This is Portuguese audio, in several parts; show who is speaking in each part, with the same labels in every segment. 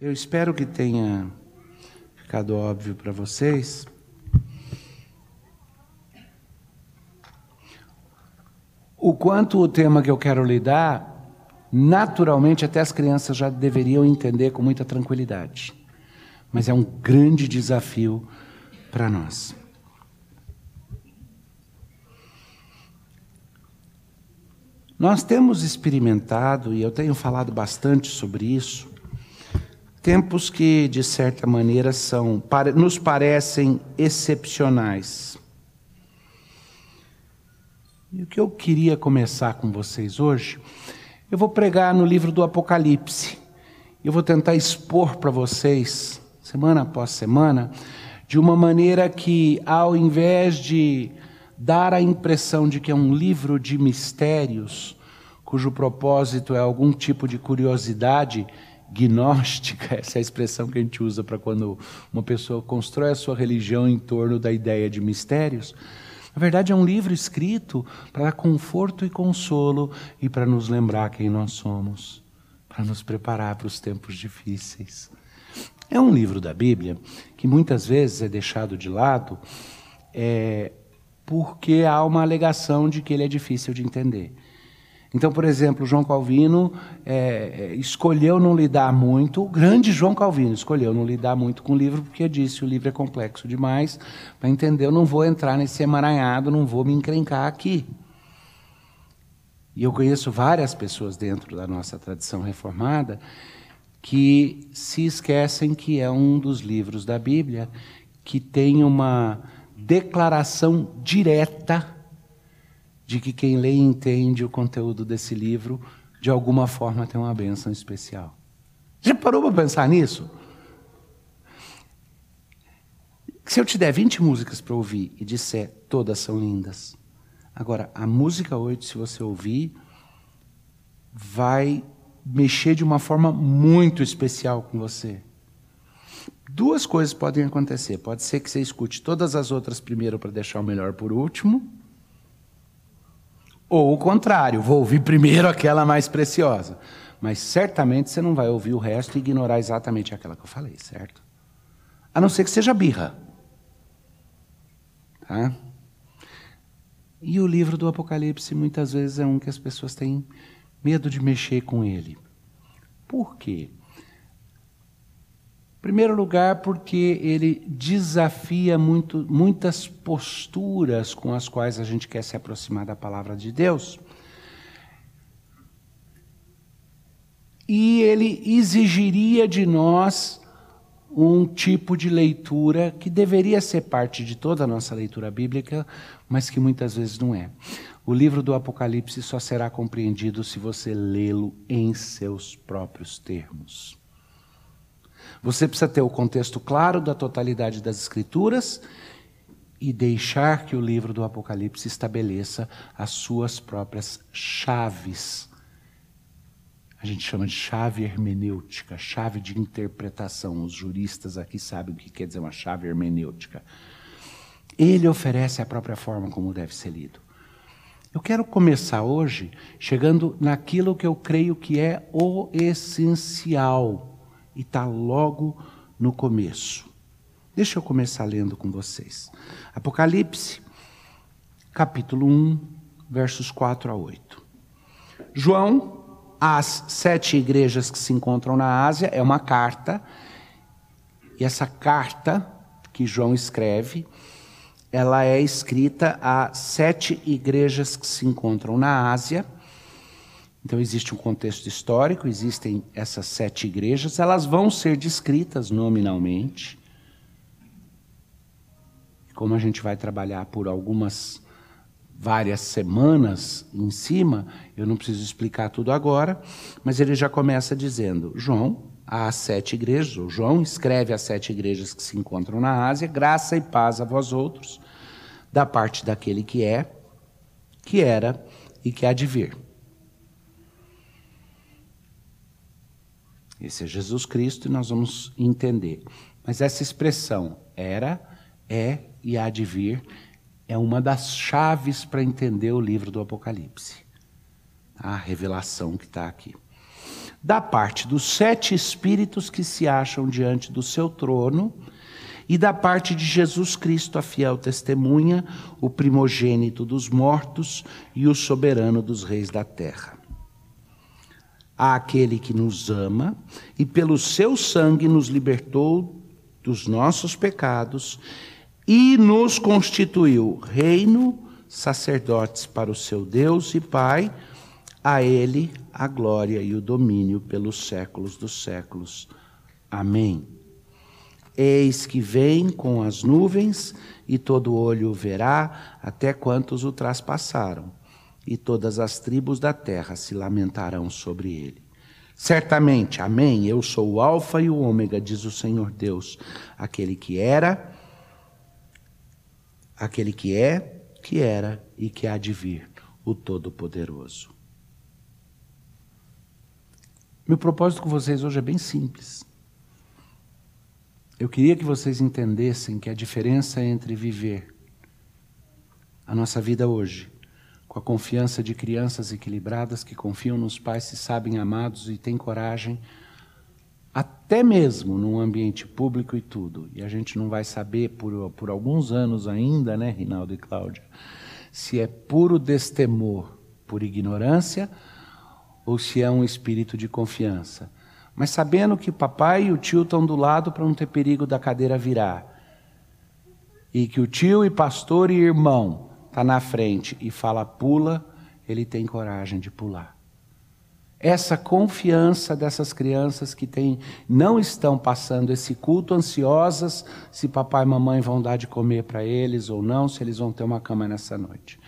Speaker 1: Eu espero que tenha ficado óbvio para vocês. O quanto o tema que eu quero lidar, naturalmente até as crianças já deveriam entender com muita tranquilidade. Mas é um grande desafio para nós. Nós temos experimentado, e eu tenho falado bastante sobre isso, tempos que, de certa maneira, são, nos parecem excepcionais. E o que eu queria começar com vocês hoje, eu vou pregar no livro do Apocalipse. Eu vou tentar expor para vocês, semana após semana, de uma maneira que, ao invés de dar a impressão de que é um livro de mistérios, cujo propósito é algum tipo de curiosidade gnóstica, essa é a expressão que a gente usa para quando uma pessoa constrói a sua religião em torno da ideia de mistérios. Na verdade, é um livro escrito para dar conforto e consolo e para nos lembrar quem nós somos, para nos preparar para os tempos difíceis. É um livro da Bíblia que muitas vezes é deixado de lado é, porque há uma alegação de que ele é difícil de entender. Então, por exemplo, João Calvino é, é, escolheu não lidar muito, o grande João Calvino escolheu não lidar muito com o livro, porque disse o livro é complexo demais para entender, eu não vou entrar nesse emaranhado, não vou me encrencar aqui. E eu conheço várias pessoas dentro da nossa tradição reformada que se esquecem que é um dos livros da Bíblia que tem uma declaração direta de que quem lê e entende o conteúdo desse livro, de alguma forma tem uma bênção especial. Já parou para pensar nisso? Se eu te der 20 músicas para ouvir e disser todas são lindas, agora a música 8, se você ouvir, vai mexer de uma forma muito especial com você. Duas coisas podem acontecer. Pode ser que você escute todas as outras primeiro para deixar o melhor por último. Ou o contrário, vou ouvir primeiro aquela mais preciosa. Mas certamente você não vai ouvir o resto e ignorar exatamente aquela que eu falei, certo? A não ser que seja birra. Tá? E o livro do Apocalipse muitas vezes é um que as pessoas têm medo de mexer com ele. Por quê? Primeiro lugar, porque ele desafia muito, muitas posturas com as quais a gente quer se aproximar da palavra de Deus. E ele exigiria de nós um tipo de leitura que deveria ser parte de toda a nossa leitura bíblica, mas que muitas vezes não é. O livro do Apocalipse só será compreendido se você lê-lo em seus próprios termos. Você precisa ter o contexto claro da totalidade das Escrituras e deixar que o livro do Apocalipse estabeleça as suas próprias chaves. A gente chama de chave hermenêutica, chave de interpretação. Os juristas aqui sabem o que quer dizer uma chave hermenêutica. Ele oferece a própria forma como deve ser lido. Eu quero começar hoje chegando naquilo que eu creio que é o essencial e está logo no começo. Deixa eu começar lendo com vocês. Apocalipse, capítulo 1, versos 4 a 8. João, às sete igrejas que se encontram na Ásia, é uma carta, e essa carta que João escreve, ela é escrita a sete igrejas que se encontram na Ásia então, existe um contexto histórico, existem essas sete igrejas, elas vão ser descritas nominalmente. Como a gente vai trabalhar por algumas, várias semanas em cima, eu não preciso explicar tudo agora, mas ele já começa dizendo: João, há sete igrejas, ou João escreve as sete igrejas que se encontram na Ásia, graça e paz a vós outros, da parte daquele que é, que era e que há de vir Esse é Jesus Cristo e nós vamos entender. Mas essa expressão era, é e há de vir é uma das chaves para entender o livro do Apocalipse. A revelação que está aqui. da parte dos sete espíritos que se acham diante do seu trono e da parte de Jesus Cristo, a fiel testemunha, o primogênito dos mortos e o soberano dos reis da terra. Àquele que nos ama e pelo seu sangue nos libertou dos nossos pecados e nos constituiu reino, sacerdotes para o seu Deus e Pai, a ele a glória e o domínio pelos séculos dos séculos. Amém. Eis que vem com as nuvens, e todo olho o verá, até quantos o traspassaram, e todas as tribos da terra se lamentarão sobre ele. Certamente, amém, eu sou o Alfa e o Ômega, diz o Senhor Deus, aquele que era, aquele que é, que era e que há de vir, o Todo-Poderoso. Meu propósito com vocês hoje é bem simples. Eu queria que vocês entendessem que a diferença entre viver a nossa vida hoje com a confiança de crianças equilibradas que confiam nos pais, se sabem amados e têm coragem, até mesmo num ambiente público e tudo. E a gente não vai saber por, por alguns anos ainda, né, Rinaldo e Cláudia, se é puro destemor por ignorância ou se é um espírito de confiança mas sabendo que papai e o tio estão do lado para não ter perigo da cadeira virar. E que o tio e pastor e irmão está na frente e fala pula, ele tem coragem de pular. Essa confiança dessas crianças que tem, não estão passando esse culto ansiosas se papai e mamãe vão dar de comer para eles ou não, se eles vão ter uma cama nessa noite.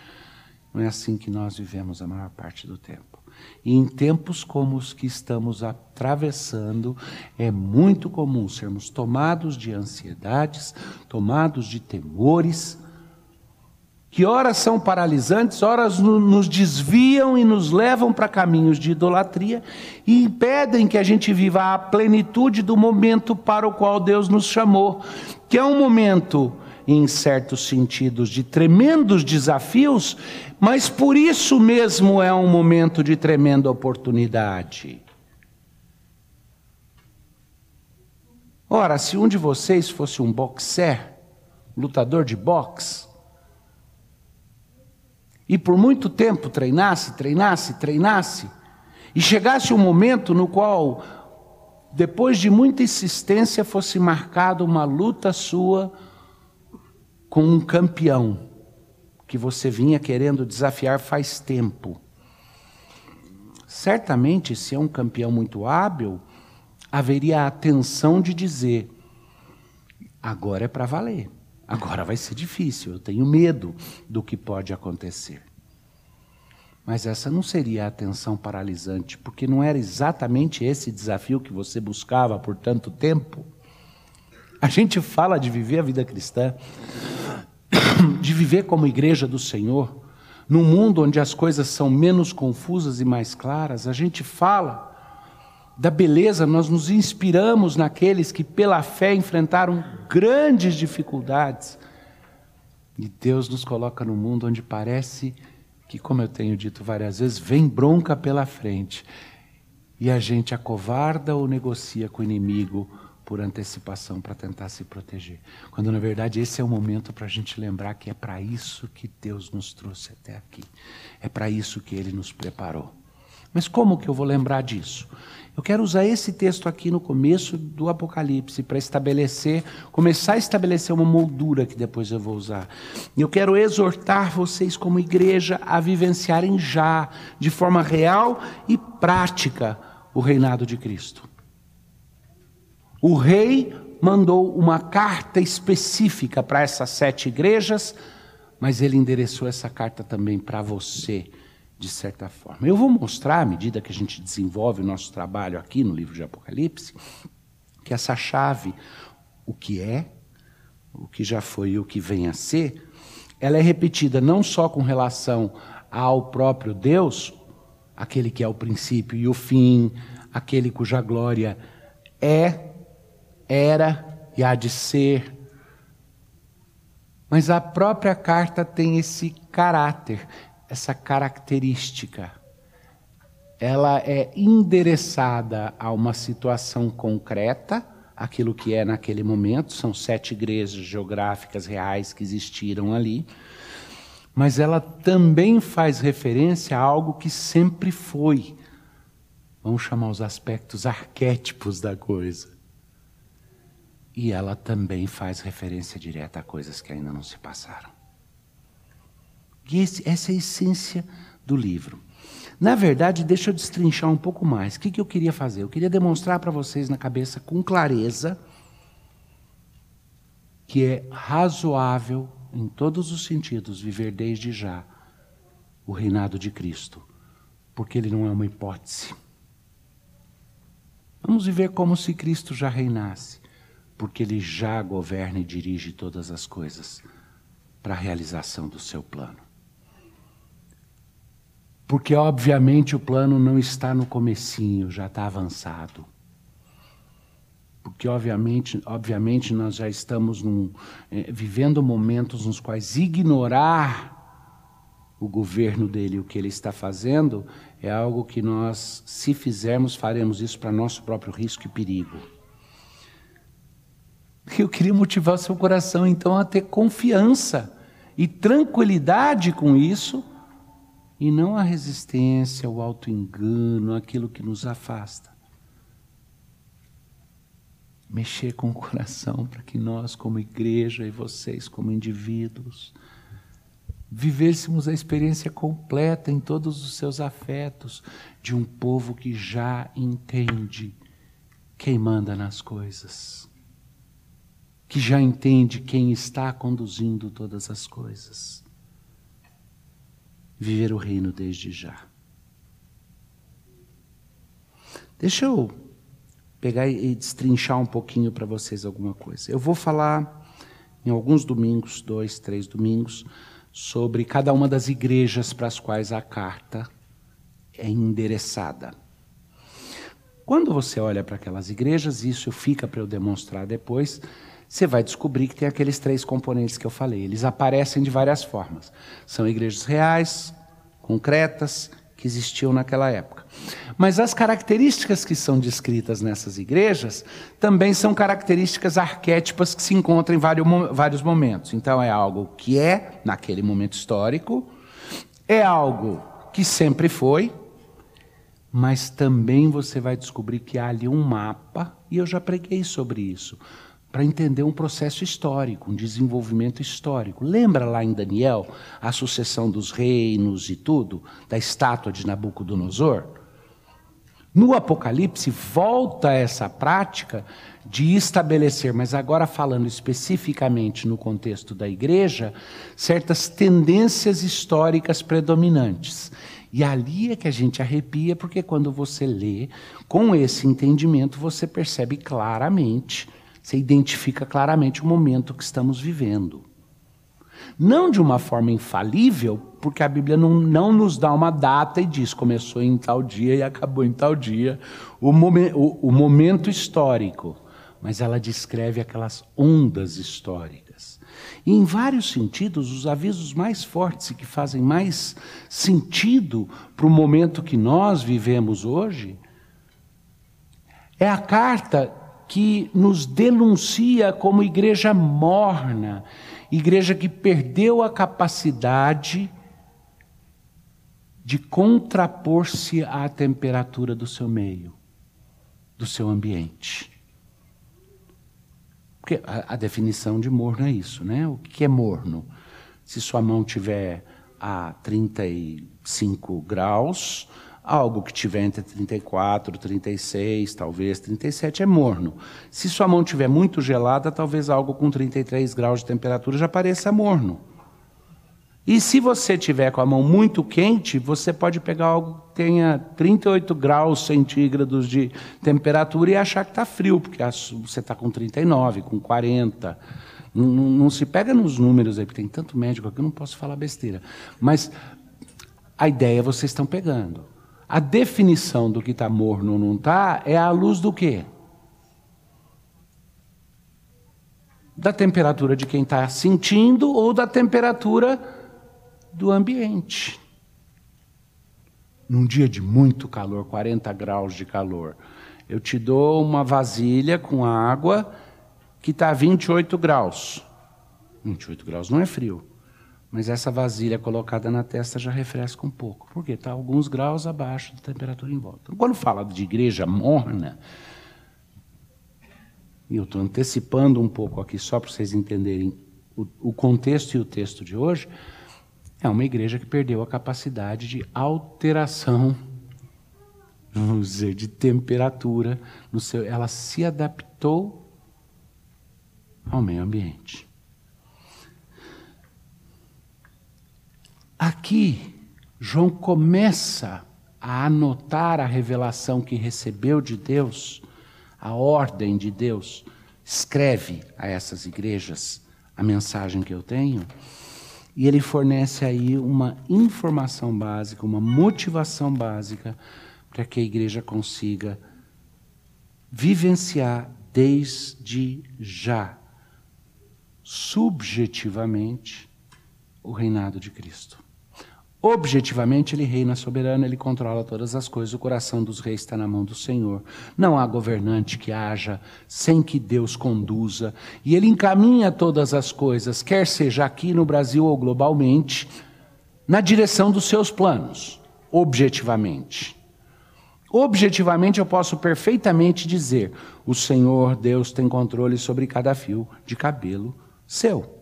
Speaker 1: Não é assim que nós vivemos a maior parte do tempo. E em tempos como os que estamos atravessando, é muito comum sermos tomados de ansiedades, tomados de temores, que horas são paralisantes, horas nos desviam e nos levam para caminhos de idolatria e impedem que a gente viva a plenitude do momento para o qual Deus nos chamou, que é um momento em certos sentidos, de tremendos desafios, mas por isso mesmo é um momento de tremenda oportunidade. Ora, se um de vocês fosse um boxer, lutador de boxe, e por muito tempo treinasse, treinasse, treinasse, e chegasse um momento no qual, depois de muita insistência, fosse marcada uma luta sua com um campeão que você vinha querendo desafiar faz tempo. Certamente, se é um campeão muito hábil, haveria a atenção de dizer: agora é para valer, agora vai ser difícil, eu tenho medo do que pode acontecer. Mas essa não seria a atenção paralisante, porque não era exatamente esse desafio que você buscava por tanto tempo. A gente fala de viver a vida cristã, de viver como igreja do Senhor, num mundo onde as coisas são menos confusas e mais claras, a gente fala da beleza, nós nos inspiramos naqueles que pela fé enfrentaram grandes dificuldades. E Deus nos coloca num mundo onde parece que, como eu tenho dito várias vezes, vem bronca pela frente. E a gente acovarda ou negocia com o inimigo por antecipação para tentar se proteger. Quando na verdade esse é o momento para a gente lembrar que é para isso que Deus nos trouxe até aqui. É para isso que Ele nos preparou. Mas como que eu vou lembrar disso? Eu quero usar esse texto aqui no começo do Apocalipse para estabelecer, começar a estabelecer uma moldura que depois eu vou usar. Eu quero exortar vocês como igreja a vivenciarem já, de forma real e prática, o reinado de Cristo. O rei mandou uma carta específica para essas sete igrejas, mas ele endereçou essa carta também para você, de certa forma. Eu vou mostrar, à medida que a gente desenvolve o nosso trabalho aqui no livro de Apocalipse, que essa chave, o que é, o que já foi e o que vem a ser, ela é repetida não só com relação ao próprio Deus, aquele que é o princípio e o fim, aquele cuja glória é era e há de ser. Mas a própria carta tem esse caráter, essa característica ela é endereçada a uma situação concreta, aquilo que é naquele momento, são sete igrejas geográficas reais que existiram ali, mas ela também faz referência a algo que sempre foi. Vamos chamar os aspectos arquétipos da coisa. E ela também faz referência direta a coisas que ainda não se passaram. E esse, essa é a essência do livro. Na verdade, deixa eu destrinchar um pouco mais. O que, que eu queria fazer? Eu queria demonstrar para vocês na cabeça com clareza que é razoável, em todos os sentidos, viver desde já o reinado de Cristo, porque ele não é uma hipótese. Vamos viver como se Cristo já reinasse, porque ele já governa e dirige todas as coisas para a realização do seu plano. Porque, obviamente, o plano não está no comecinho, já está avançado. Porque, obviamente, obviamente nós já estamos num, é, vivendo momentos nos quais ignorar o governo dele, o que ele está fazendo, é algo que nós, se fizermos, faremos isso para nosso próprio risco e perigo. Eu queria motivar seu coração, então, a ter confiança e tranquilidade com isso e não a resistência, o auto-engano, aquilo que nos afasta. Mexer com o coração para que nós, como igreja, e vocês, como indivíduos, vivêssemos a experiência completa em todos os seus afetos de um povo que já entende quem manda nas coisas, que já entende quem está conduzindo todas as coisas viver o reino desde já. Deixa eu pegar e destrinchar um pouquinho para vocês alguma coisa. Eu vou falar em alguns domingos, dois, três domingos, sobre cada uma das igrejas para as quais a carta é endereçada. Quando você olha para aquelas igrejas, isso fica para eu demonstrar depois, você vai descobrir que tem aqueles três componentes que eu falei. Eles aparecem de várias formas. São igrejas reais, concretas, que existiam naquela época. Mas as características que são descritas nessas igrejas também são características arquétipas que se encontram em vários momentos. Então, é algo que é naquele momento histórico, é algo que sempre foi, mas também você vai descobrir que há ali um mapa, e eu já preguei sobre isso para entender um processo histórico, um desenvolvimento histórico. Lembra lá em Daniel a sucessão dos reinos e tudo, da estátua de Nabucodonosor? No Apocalipse, volta essa prática de estabelecer, mas agora falando especificamente no contexto da igreja, certas tendências históricas predominantes. E ali é que a gente arrepia, porque quando você lê com esse entendimento, você percebe claramente você identifica claramente o momento que estamos vivendo. Não de uma forma infalível, porque a Bíblia não, não nos dá uma data e diz começou em tal dia e acabou em tal dia, o, momen, o, o momento histórico. Mas ela descreve aquelas ondas históricas. E em vários sentidos, os avisos mais fortes e que fazem mais sentido para o momento que nós vivemos hoje é a carta que nos denuncia como igreja morna, igreja que perdeu a capacidade de contrapor-se à temperatura do seu meio, do seu ambiente. Porque a, a, definição de morno é isso, né? O que é morno? Se sua mão tiver a 35 graus, Algo que tiver entre 34, 36, talvez 37 é morno. Se sua mão tiver muito gelada, talvez algo com 33 graus de temperatura já pareça morno. E se você tiver com a mão muito quente, você pode pegar algo que tenha 38 graus centígrados de temperatura e achar que está frio, porque você está com 39, com 40. Não, não, se pega nos números aí, porque tem tanto médico aqui, eu não posso falar besteira. Mas a ideia vocês estão pegando. A definição do que está morno ou não está é à luz do quê? Da temperatura de quem está sentindo ou da temperatura do ambiente. num dia de muito calor, 40 graus de calor, eu te dou uma vasilha com água que está a 28 graus. 28 graus não é frio. Mas essa vasilha colocada na testa já refresca um pouco. Porque está alguns graus abaixo da temperatura em volta. Então, quando fala de igreja morna, e eu estou antecipando um pouco aqui só para vocês entenderem o, o contexto e o texto de hoje, é uma igreja que perdeu a capacidade de alteração, vamos dizer, de temperatura. No seu, ela se adaptou ao meio ambiente. Aqui, João começa a anotar a revelação que recebeu de Deus, a ordem de Deus. Escreve a essas igrejas a mensagem que eu tenho. E ele fornece aí uma informação básica, uma motivação básica para que a igreja consiga vivenciar desde já, subjetivamente, o reinado de Cristo. Objetivamente, ele reina soberano, ele controla todas as coisas. O coração dos reis está na mão do Senhor. Não há governante que haja sem que Deus conduza. E ele encaminha todas as coisas, quer seja aqui no Brasil ou globalmente, na direção dos seus planos, objetivamente. Objetivamente, eu posso perfeitamente dizer: o Senhor Deus tem controle sobre cada fio de cabelo seu.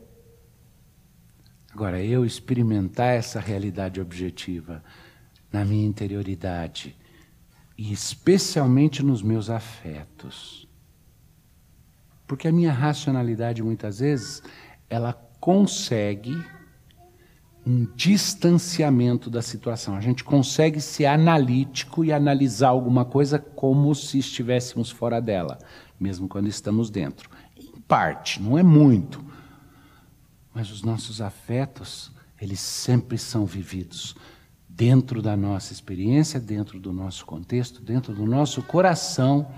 Speaker 1: Agora, eu experimentar essa realidade objetiva na minha interioridade, e especialmente nos meus afetos. Porque a minha racionalidade, muitas vezes, ela consegue um distanciamento da situação. A gente consegue ser analítico e analisar alguma coisa como se estivéssemos fora dela, mesmo quando estamos dentro. Em parte, não é muito. Mas os nossos afetos, eles sempre são vividos dentro da nossa experiência, dentro do nosso contexto, dentro do nosso coração,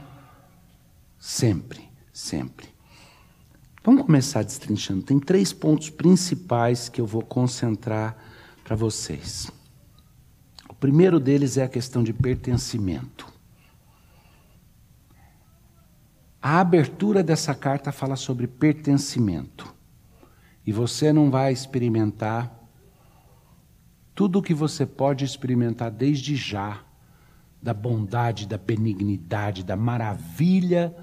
Speaker 1: sempre, sempre. Vamos começar destrinchando. Tem três pontos principais que eu vou concentrar para vocês. O primeiro deles é a questão de pertencimento. A abertura dessa carta fala sobre pertencimento. E você não vai experimentar tudo o que você pode experimentar desde já da bondade, da benignidade, da maravilha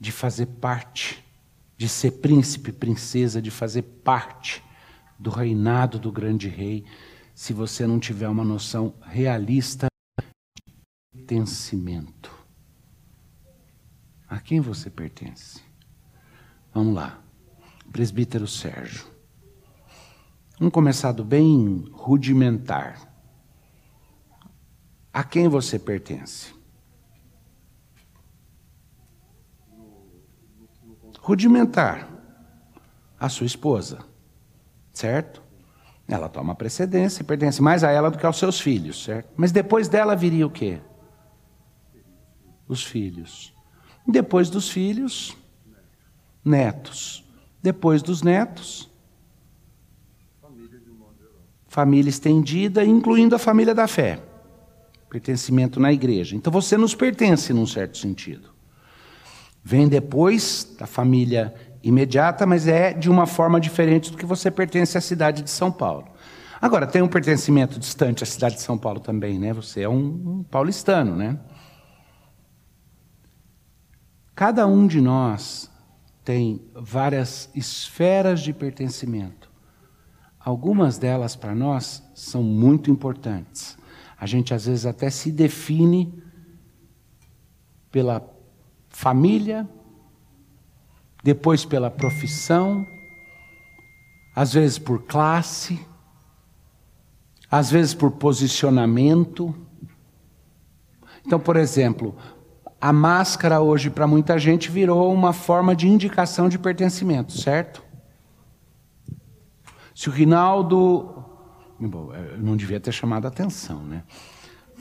Speaker 1: de fazer parte, de ser príncipe, princesa, de fazer parte do reinado do grande rei, se você não tiver uma noção realista de pertencimento. A quem você pertence? Vamos lá presbítero Sérgio. Um começado bem rudimentar. A quem você pertence? Rudimentar. A sua esposa. Certo? Ela toma precedência, pertence mais a ela do que aos seus filhos, certo? Mas depois dela viria o quê? Os filhos. Depois dos filhos, netos. Depois dos netos, família estendida, incluindo a família da fé, pertencimento na igreja. Então você nos pertence num certo sentido. Vem depois da família imediata, mas é de uma forma diferente do que você pertence à cidade de São Paulo. Agora, tem um pertencimento distante à cidade de São Paulo também, né? Você é um, um paulistano, né? Cada um de nós tem várias esferas de pertencimento. Algumas delas para nós são muito importantes. A gente às vezes até se define pela família, depois pela profissão, às vezes por classe, às vezes por posicionamento. Então, por exemplo, a máscara hoje para muita gente virou uma forma de indicação de pertencimento, certo? Se o Rinaldo. Bom, eu não devia ter chamado a atenção, né?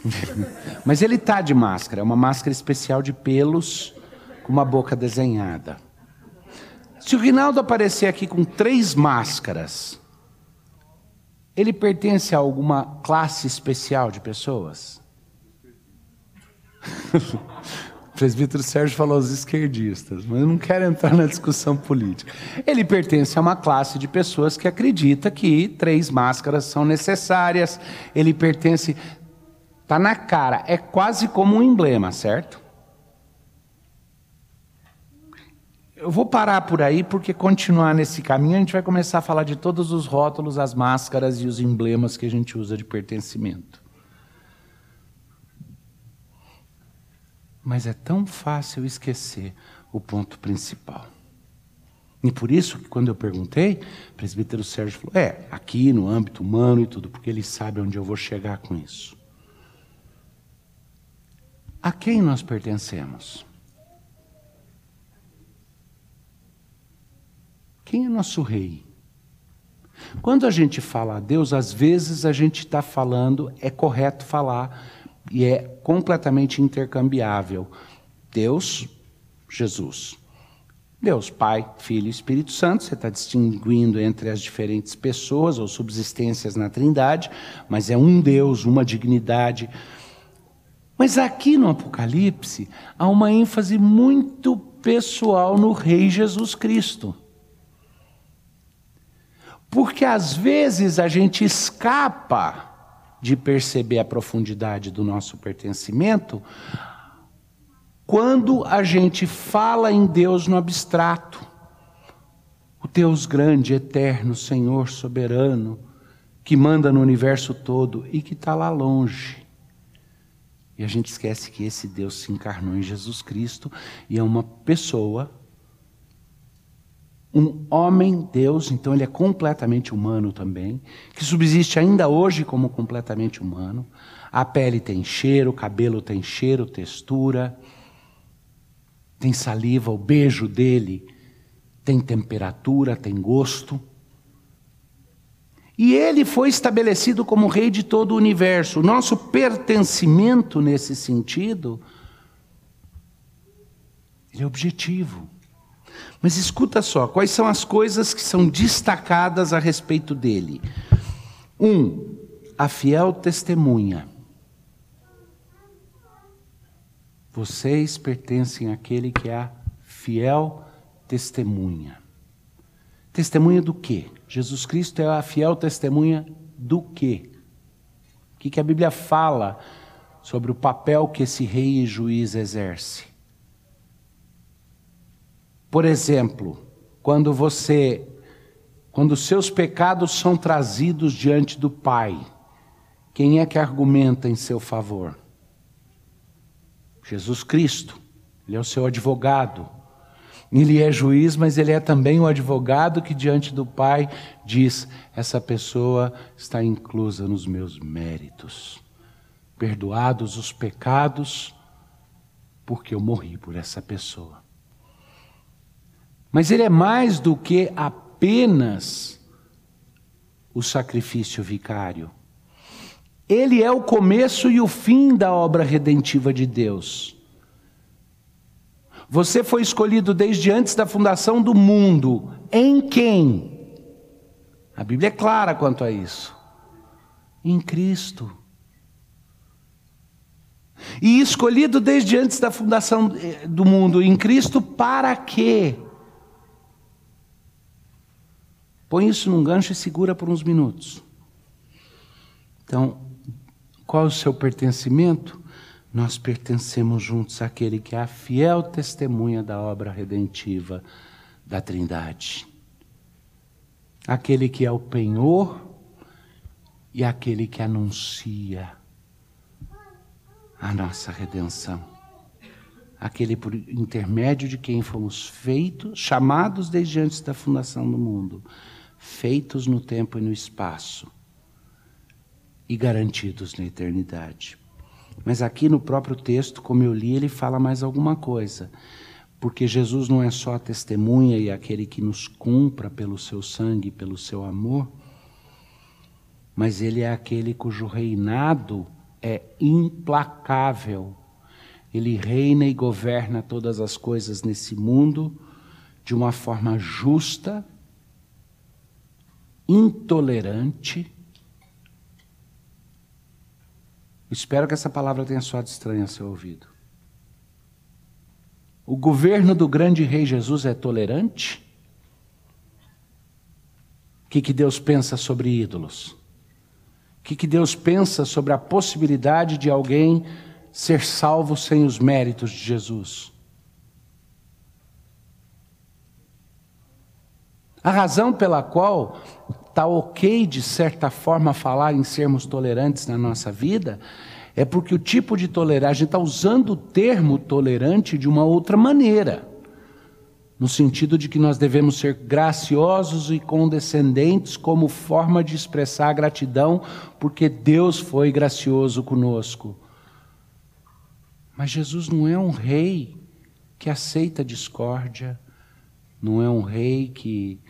Speaker 1: Mas ele está de máscara, é uma máscara especial de pelos com uma boca desenhada. Se o Rinaldo aparecer aqui com três máscaras, ele pertence a alguma classe especial de pessoas? o presbítero Sérgio falou os esquerdistas, mas eu não quero entrar na discussão política. Ele pertence a uma classe de pessoas que acredita que três máscaras são necessárias. Ele pertence. Está na cara, é quase como um emblema, certo? Eu vou parar por aí porque continuar nesse caminho a gente vai começar a falar de todos os rótulos, as máscaras e os emblemas que a gente usa de pertencimento. Mas é tão fácil esquecer o ponto principal. E por isso que quando eu perguntei, o presbítero Sérgio falou: é, aqui no âmbito humano e tudo, porque ele sabe onde eu vou chegar com isso. A quem nós pertencemos? Quem é nosso rei? Quando a gente fala a Deus, às vezes a gente está falando, é correto falar, e é completamente intercambiável. Deus, Jesus. Deus, Pai, Filho e Espírito Santo, você está distinguindo entre as diferentes pessoas ou subsistências na Trindade, mas é um Deus, uma dignidade. Mas aqui no Apocalipse há uma ênfase muito pessoal no Rei Jesus Cristo. Porque às vezes a gente escapa de perceber a profundidade do nosso pertencimento quando a gente fala em Deus no abstrato. O Deus grande, eterno, Senhor soberano, que manda no universo todo e que está lá longe. E a gente esquece que esse Deus se encarnou em Jesus Cristo e é uma pessoa um homem Deus, então ele é completamente humano também, que subsiste ainda hoje como completamente humano. A pele tem cheiro, o cabelo tem cheiro, textura, tem saliva, o beijo dele tem temperatura, tem gosto. E ele foi estabelecido como rei de todo o universo. O nosso pertencimento nesse sentido, ele é objetivo. Mas escuta só, quais são as coisas que são destacadas a respeito dele? Um, a fiel testemunha. Vocês pertencem àquele que é a fiel testemunha. Testemunha do quê? Jesus Cristo é a fiel testemunha do quê? O que, que a Bíblia fala sobre o papel que esse rei e juiz exerce? Por exemplo, quando você quando seus pecados são trazidos diante do Pai, quem é que argumenta em seu favor? Jesus Cristo. Ele é o seu advogado. Ele é juiz, mas ele é também o advogado que diante do Pai diz: essa pessoa está inclusa nos meus méritos. Perdoados os pecados, porque eu morri por essa pessoa. Mas ele é mais do que apenas o sacrifício vicário. Ele é o começo e o fim da obra redentiva de Deus. Você foi escolhido desde antes da fundação do mundo. Em quem? A Bíblia é clara quanto a isso. Em Cristo. E escolhido desde antes da fundação eh, do mundo em Cristo, para quê? Põe isso num gancho e segura por uns minutos. Então, qual é o seu pertencimento? Nós pertencemos juntos àquele que é a fiel testemunha da obra redentiva da Trindade. Aquele que é o penhor e aquele que anuncia a nossa redenção. Aquele por intermédio de quem fomos feitos, chamados desde antes da fundação do mundo feitos no tempo e no espaço e garantidos na eternidade. Mas aqui no próprio texto, como eu li, ele fala mais alguma coisa. Porque Jesus não é só a testemunha e aquele que nos compra pelo seu sangue, pelo seu amor, mas ele é aquele cujo reinado é implacável. Ele reina e governa todas as coisas nesse mundo de uma forma justa intolerante. Espero que essa palavra tenha soado estranha ao seu ouvido. O governo do grande rei Jesus é tolerante? O que, que Deus pensa sobre ídolos? O que, que Deus pensa sobre a possibilidade de alguém ser salvo sem os méritos de Jesus? A razão pela qual está ok, de certa forma, falar em sermos tolerantes na nossa vida é porque o tipo de tolerância, a gente está usando o termo tolerante de uma outra maneira no sentido de que nós devemos ser graciosos e condescendentes como forma de expressar gratidão, porque Deus foi gracioso conosco. Mas Jesus não é um rei que aceita discórdia, não é um rei que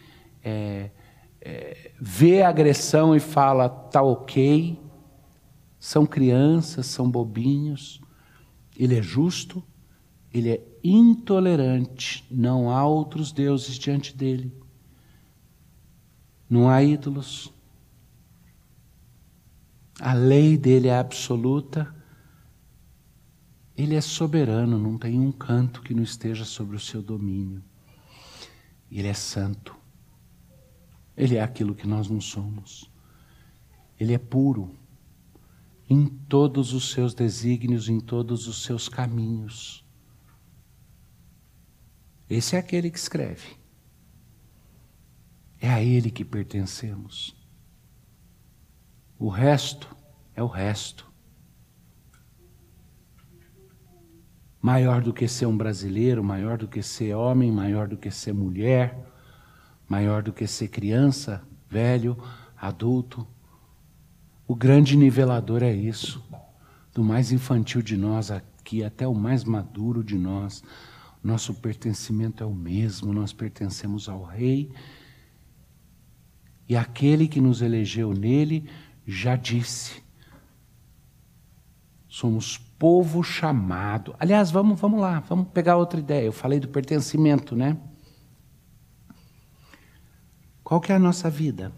Speaker 1: é, é, vê a agressão e fala, tá ok. São crianças, são bobinhos. Ele é justo, ele é intolerante, não há outros deuses diante dele. Não há ídolos. A lei dele é absoluta. Ele é soberano, não tem um canto que não esteja sobre o seu domínio. Ele é santo. Ele é aquilo que nós não somos. Ele é puro em todos os seus desígnios, em todos os seus caminhos. Esse é aquele que escreve. É a ele que pertencemos. O resto é o resto. Maior do que ser um brasileiro, maior do que ser homem, maior do que ser mulher, maior do que ser criança, velho, adulto. O grande nivelador é isso. Do mais infantil de nós aqui até o mais maduro de nós nosso pertencimento é o mesmo, nós pertencemos ao Rei. E aquele que nos elegeu nele já disse: somos povo chamado. Aliás, vamos, vamos lá, vamos pegar outra ideia. Eu falei do pertencimento, né? Qual que é a nossa vida?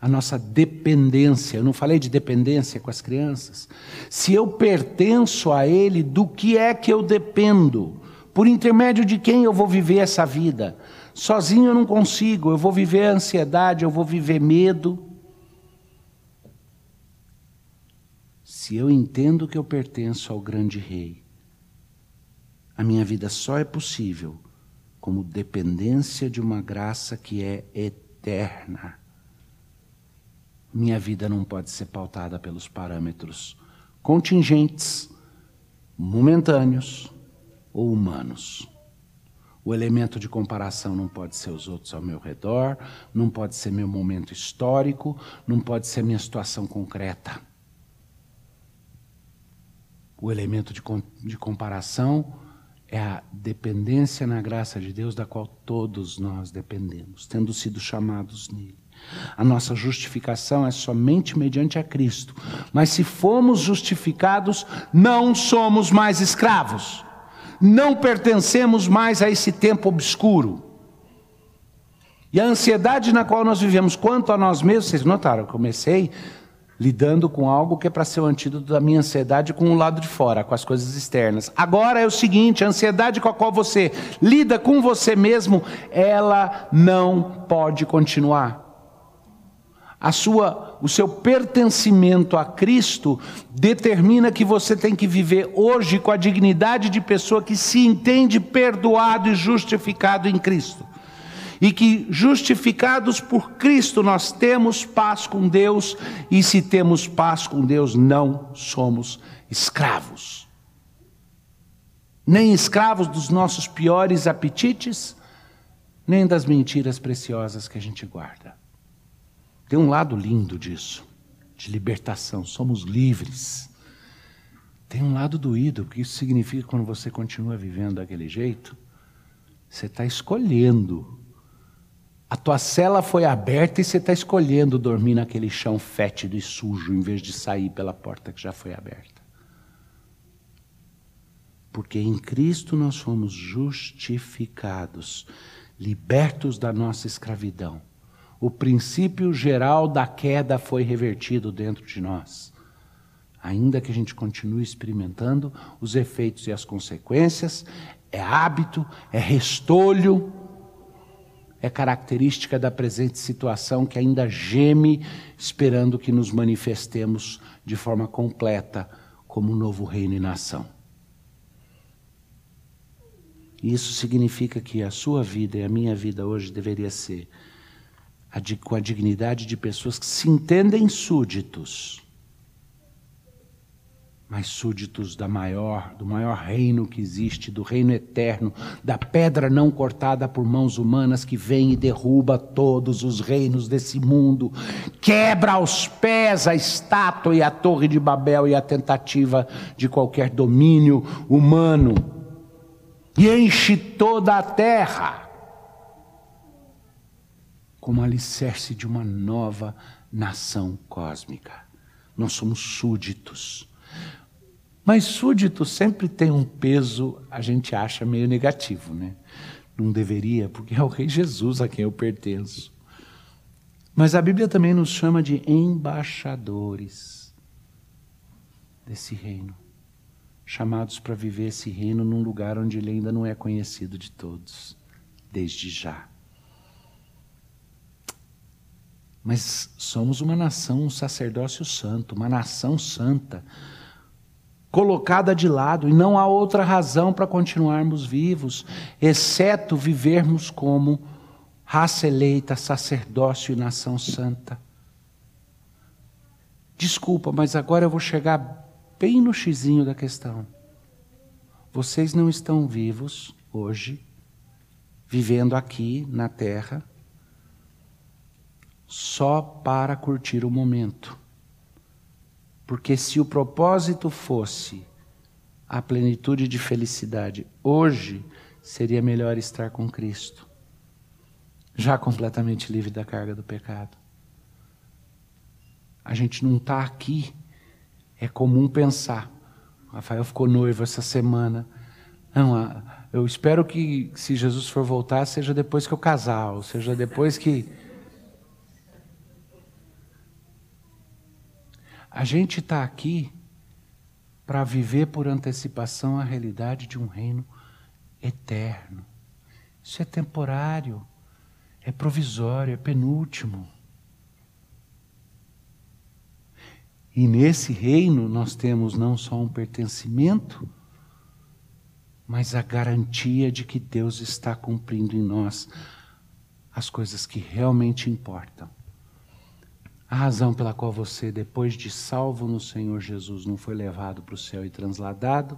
Speaker 1: A nossa dependência. Eu não falei de dependência com as crianças. Se eu pertenço a Ele, do que é que eu dependo? Por intermédio de quem eu vou viver essa vida? Sozinho eu não consigo, eu vou viver ansiedade, eu vou viver medo. Se eu entendo que eu pertenço ao grande rei, a minha vida só é possível como dependência de uma graça que é eterna. Minha vida não pode ser pautada pelos parâmetros contingentes, momentâneos, ou humanos. O elemento de comparação não pode ser os outros ao meu redor, não pode ser meu momento histórico, não pode ser minha situação concreta. O elemento de, de comparação é a dependência na graça de Deus, da qual todos nós dependemos, tendo sido chamados nele. A nossa justificação é somente mediante a Cristo. Mas se fomos justificados, não somos mais escravos não pertencemos mais a esse tempo obscuro. E a ansiedade na qual nós vivemos quanto a nós mesmos, vocês notaram, eu comecei lidando com algo que é para ser o antídoto da minha ansiedade com o lado de fora, com as coisas externas. Agora é o seguinte, a ansiedade com a qual você lida com você mesmo, ela não pode continuar a sua, o seu pertencimento a Cristo determina que você tem que viver hoje com a dignidade de pessoa que se entende perdoado e justificado em Cristo. E que justificados por Cristo nós temos paz com Deus, e se temos paz com Deus, não somos escravos. Nem escravos dos nossos piores apetites, nem das mentiras preciosas que a gente guarda. Tem um lado lindo disso, de libertação, somos livres. Tem um lado doído, porque isso significa que quando você continua vivendo daquele jeito, você está escolhendo. A tua cela foi aberta e você está escolhendo dormir naquele chão fétido e sujo, em vez de sair pela porta que já foi aberta. Porque em Cristo nós fomos justificados, libertos da nossa escravidão o princípio geral da queda foi revertido dentro de nós. ainda que a gente continue experimentando os efeitos e as consequências, é hábito, é restolho, é característica da presente situação que ainda geme, esperando que nos manifestemos de forma completa como novo reino e nação. Isso significa que a sua vida e a minha vida hoje deveria ser com a dignidade de pessoas que se entendem súditos mas súditos da maior, do maior reino que existe, do reino eterno, da pedra não cortada por mãos humanas que vem e derruba todos os reinos desse mundo, quebra aos pés a estátua e a torre de Babel e a tentativa de qualquer domínio humano, e enche toda a terra como alicerce de uma nova nação cósmica. Nós somos súditos mas súdito sempre tem um peso, a gente acha meio negativo, né? Não deveria, porque é o Rei Jesus a quem eu pertenço. Mas a Bíblia também nos chama de embaixadores desse reino, chamados para viver esse reino num lugar onde ele ainda não é conhecido de todos, desde já. Mas somos uma nação, um sacerdócio santo, uma nação santa colocada de lado, e não há outra razão para continuarmos vivos, exceto vivermos como raça eleita, sacerdócio e nação santa. Desculpa, mas agora eu vou chegar bem no xizinho da questão. Vocês não estão vivos hoje, vivendo aqui na terra, só para curtir o momento. Porque se o propósito fosse a plenitude de felicidade, hoje seria melhor estar com Cristo, já completamente livre da carga do pecado. A gente não está aqui, é comum pensar. Rafael ficou noivo essa semana. Não, eu espero que, se Jesus for voltar, seja depois que eu casar, ou seja depois que A gente está aqui para viver por antecipação a realidade de um reino eterno. Isso é temporário, é provisório, é penúltimo. E nesse reino nós temos não só um pertencimento, mas a garantia de que Deus está cumprindo em nós as coisas que realmente importam. A razão pela qual você, depois de salvo no Senhor Jesus, não foi levado para o céu e transladado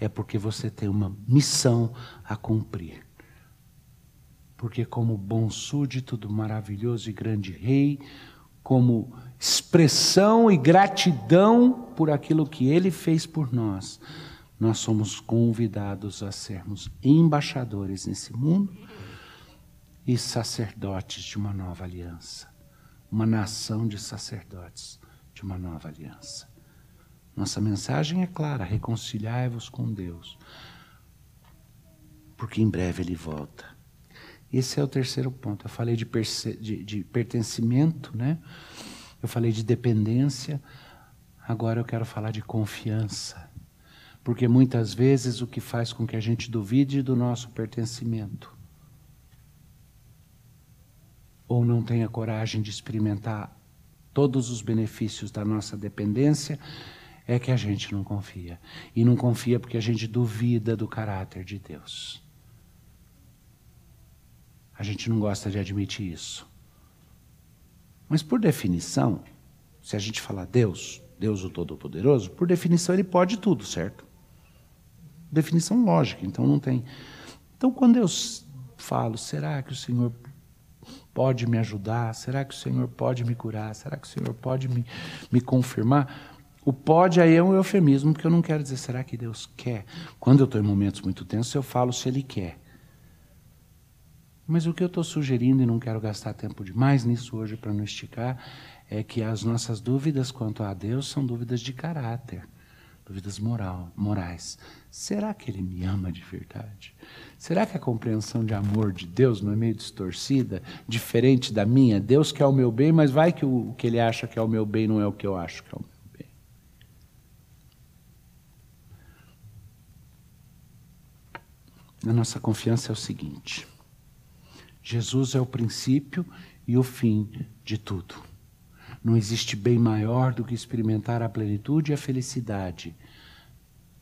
Speaker 1: é porque você tem uma missão a cumprir. Porque, como bom súdito do maravilhoso e grande Rei, como expressão e gratidão por aquilo que ele fez por nós, nós somos convidados a sermos embaixadores nesse mundo e sacerdotes de uma nova aliança uma nação de sacerdotes de uma nova aliança. Nossa mensagem é clara: reconciliai-vos com Deus, porque em breve Ele volta. Esse é o terceiro ponto. Eu falei de, de, de pertencimento, né? Eu falei de dependência. Agora eu quero falar de confiança. Porque muitas vezes o que faz com que a gente duvide do nosso pertencimento ou não tenha coragem de experimentar todos os benefícios da nossa dependência, é que a gente não confia. E não confia porque a gente duvida do caráter de Deus. A gente não gosta de admitir isso. Mas por definição, se a gente falar Deus, Deus o Todo-Poderoso, por definição ele pode tudo, certo? Definição lógica, então não tem. Então quando eu falo, será que o Senhor pode me ajudar? Será que o Senhor pode me curar? Será que o Senhor pode me, me confirmar? O pode aí é um eufemismo, porque eu não quero dizer, será que Deus quer? Quando eu estou em momentos muito tensos, eu falo se Ele quer. Mas o que eu estou sugerindo, e não quero gastar tempo demais nisso hoje para não esticar, é que as nossas dúvidas quanto a Deus são dúvidas de caráter, dúvidas moral, morais. Será que ele me ama de verdade? Será que a compreensão de amor de Deus não é meio distorcida, diferente da minha? Deus quer o meu bem, mas vai que o, o que ele acha que é o meu bem não é o que eu acho que é o meu bem. A nossa confiança é o seguinte: Jesus é o princípio e o fim de tudo. Não existe bem maior do que experimentar a plenitude e a felicidade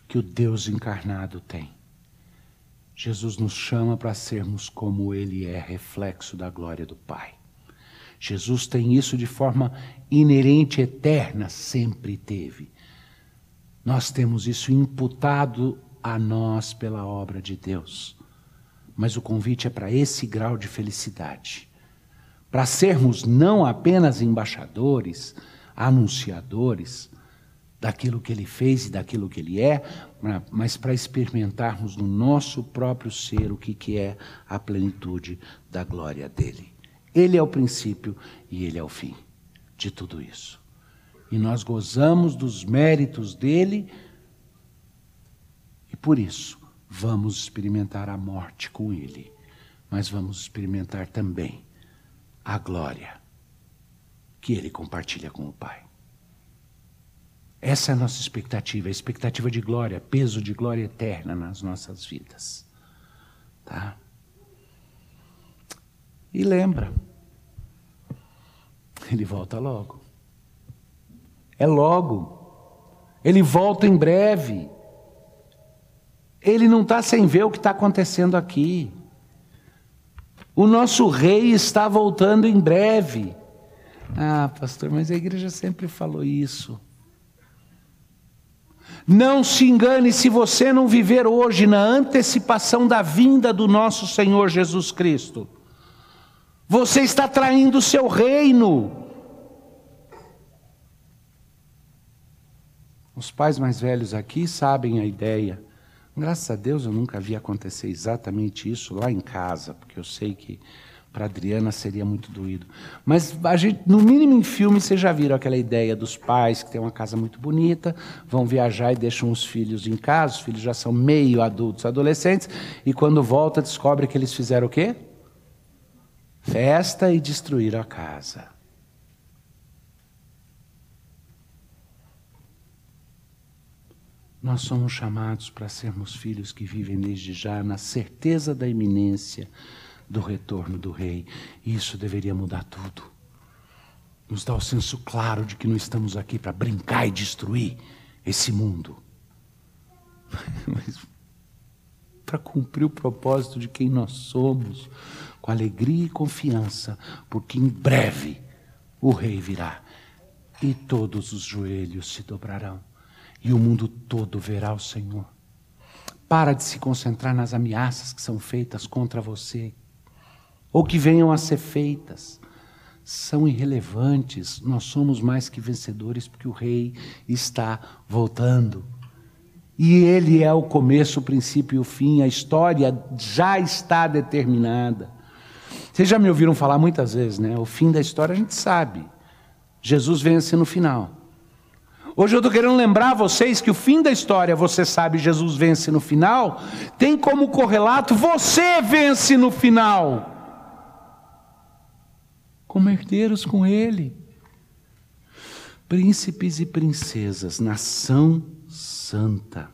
Speaker 1: que o Deus encarnado tem. Jesus nos chama para sermos como Ele é, reflexo da glória do Pai. Jesus tem isso de forma inerente, eterna, sempre teve. Nós temos isso imputado a nós pela obra de Deus. Mas o convite é para esse grau de felicidade. Para sermos não apenas embaixadores, anunciadores daquilo que ele fez e daquilo que ele é, mas para experimentarmos no nosso próprio ser o que, que é a plenitude da glória dele. Ele é o princípio e ele é o fim de tudo isso. E nós gozamos dos méritos dele e por isso vamos experimentar a morte com ele, mas vamos experimentar também a glória que ele compartilha com o Pai. Essa é a nossa expectativa, a expectativa de glória, peso de glória eterna nas nossas vidas. Tá? E lembra, ele volta logo. É logo. Ele volta em breve. Ele não está sem ver o que está acontecendo aqui. O nosso rei está voltando em breve. Ah, pastor, mas a igreja sempre falou isso. Não se engane se você não viver hoje na antecipação da vinda do nosso Senhor Jesus Cristo. Você está traindo o seu reino. Os pais mais velhos aqui sabem a ideia. Graças a Deus eu nunca vi acontecer exatamente isso lá em casa, porque eu sei que para Adriana seria muito doído. Mas a gente, no mínimo em filme, vocês já viram aquela ideia dos pais que têm uma casa muito bonita, vão viajar e deixam os filhos em casa, os filhos já são meio adultos, adolescentes, e quando volta descobre que eles fizeram o quê? Festa e destruíram a casa. Nós somos chamados para sermos filhos que vivem desde já na certeza da iminência do retorno do Rei. Isso deveria mudar tudo. Nos dá o senso claro de que não estamos aqui para brincar e destruir esse mundo, mas para cumprir o propósito de quem nós somos, com alegria e confiança, porque em breve o Rei virá e todos os joelhos se dobrarão e o mundo todo verá o Senhor. Para de se concentrar nas ameaças que são feitas contra você, ou que venham a ser feitas. São irrelevantes, nós somos mais que vencedores porque o Rei está voltando. E Ele é o começo, o princípio e o fim, a história já está determinada. Vocês já me ouviram falar muitas vezes, né? O fim da história a gente sabe. Jesus vence no final. Hoje eu estou querendo lembrar vocês que o fim da história, você sabe, Jesus vence no final, tem como correlato, você vence no final. Como herdeiros com Ele. Príncipes e princesas, nação santa.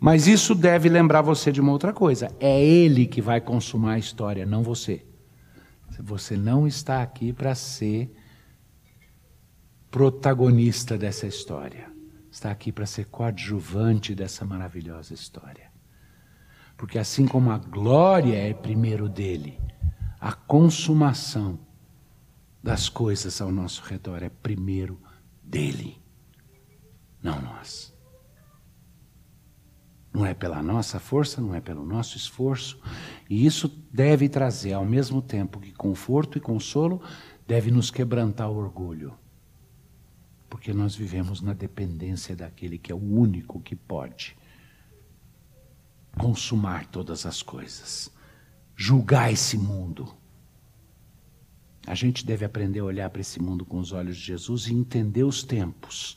Speaker 1: Mas isso deve lembrar você de uma outra coisa: é Ele que vai consumar a história, não você. Você não está aqui para ser protagonista dessa história. Está aqui para ser coadjuvante dessa maravilhosa história. Porque assim como a glória é primeiro dele, a consumação das coisas ao nosso redor é primeiro dele, não nós. Não é pela nossa força, não é pelo nosso esforço, e isso deve trazer, ao mesmo tempo que conforto e consolo, deve nos quebrantar o orgulho porque nós vivemos na dependência daquele que é o único que pode consumar todas as coisas, julgar esse mundo. A gente deve aprender a olhar para esse mundo com os olhos de Jesus e entender os tempos.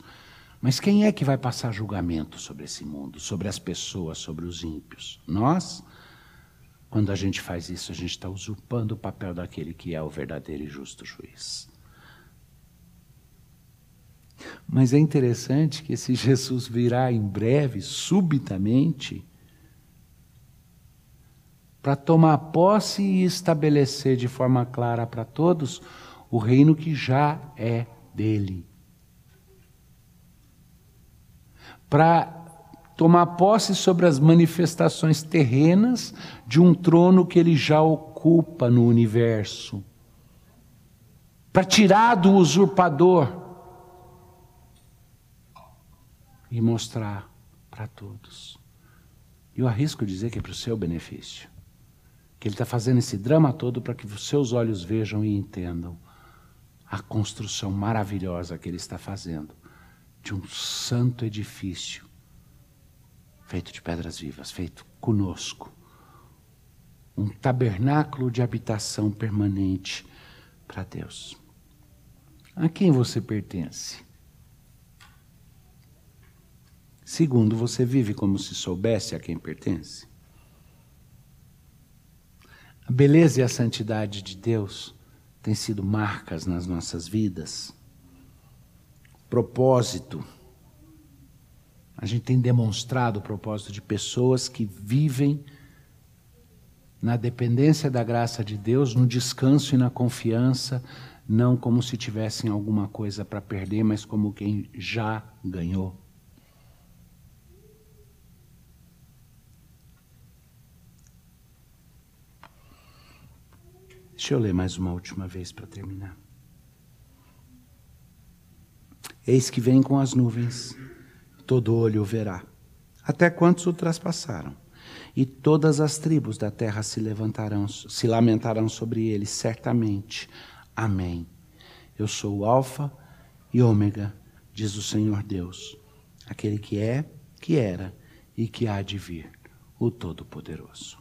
Speaker 1: Mas quem é que vai passar julgamento sobre esse mundo, sobre as pessoas, sobre os ímpios? Nós? Quando a gente faz isso, a gente está usurpando o papel daquele que é o verdadeiro e justo juiz. Mas é interessante que esse Jesus virá em breve, subitamente, para tomar posse e estabelecer de forma clara para todos o reino que já é dele. Para tomar posse sobre as manifestações terrenas de um trono que ele já ocupa no universo. Para tirar do usurpador e mostrar para todos. Eu arrisco dizer que é para o seu benefício. Que ele está fazendo esse drama todo para que os seus olhos vejam e entendam a construção maravilhosa que ele está fazendo de um santo edifício feito de pedras vivas, feito conosco. Um tabernáculo de habitação permanente para Deus. A quem você pertence? Segundo, você vive como se soubesse a quem pertence? A beleza e a santidade de Deus têm sido marcas nas nossas vidas. Propósito. A gente tem demonstrado o propósito de pessoas que vivem na dependência da graça de Deus, no descanso e na confiança, não como se tivessem alguma coisa para perder, mas como quem já ganhou. Deixa eu ler mais uma última vez para terminar. Eis que vem com as nuvens, todo olho o verá, até quantos o traspassaram. E todas as tribos da terra se levantarão, se lamentarão sobre ele, certamente. Amém. Eu sou o Alfa e Ômega, diz o Senhor Deus, aquele que é, que era e que há de vir, o Todo-Poderoso.